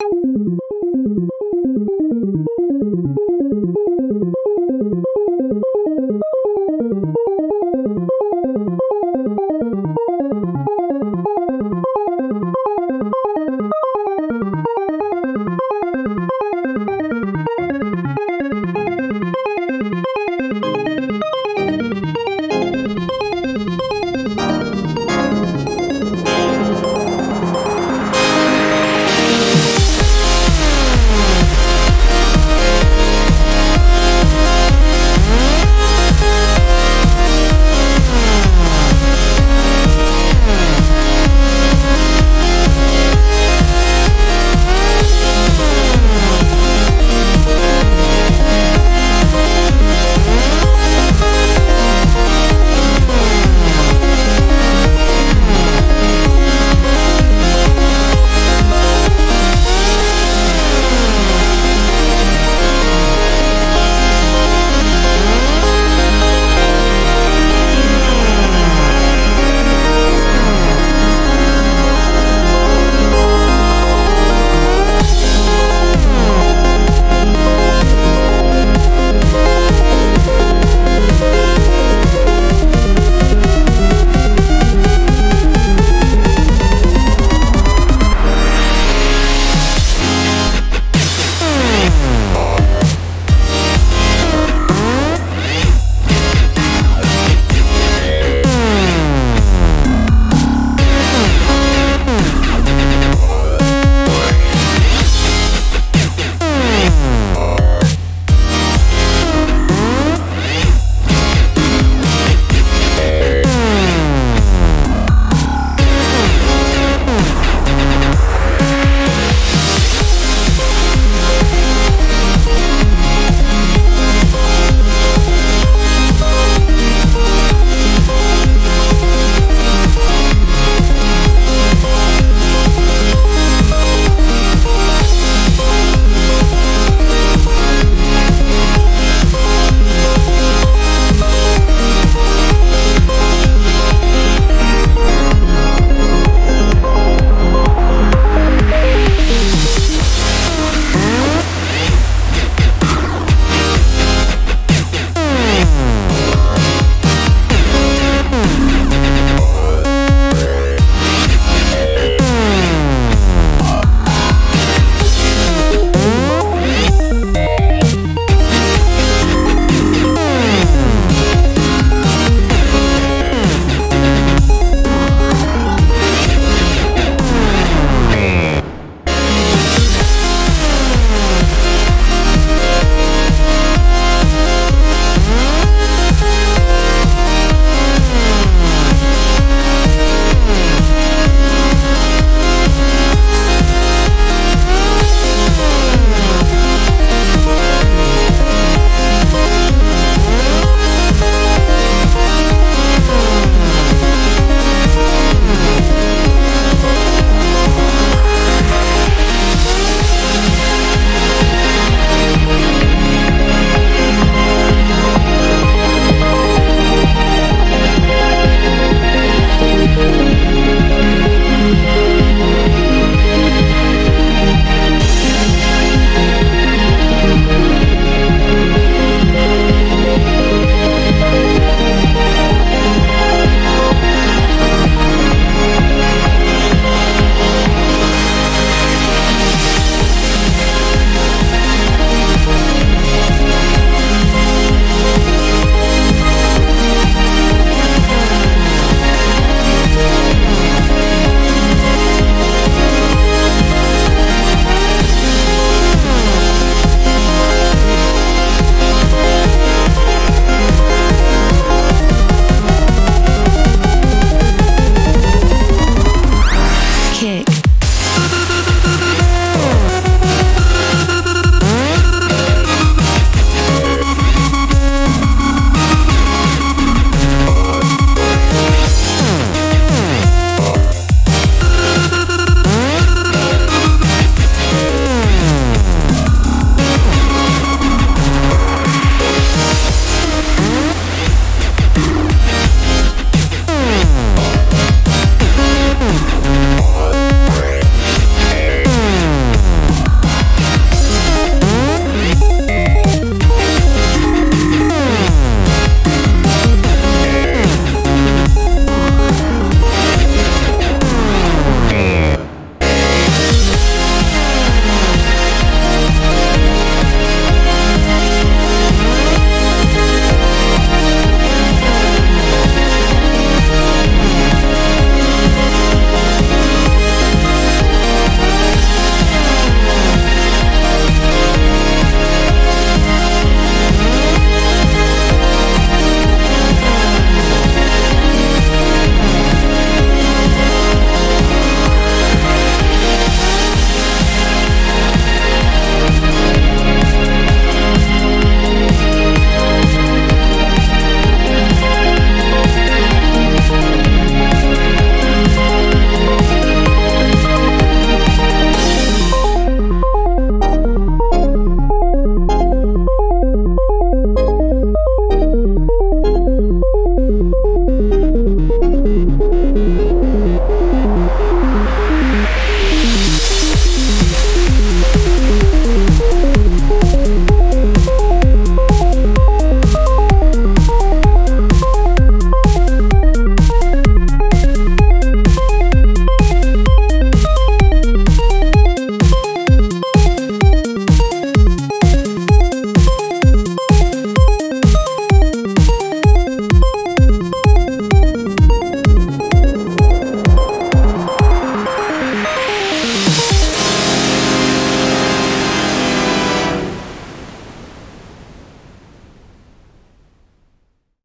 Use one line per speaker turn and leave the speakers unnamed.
you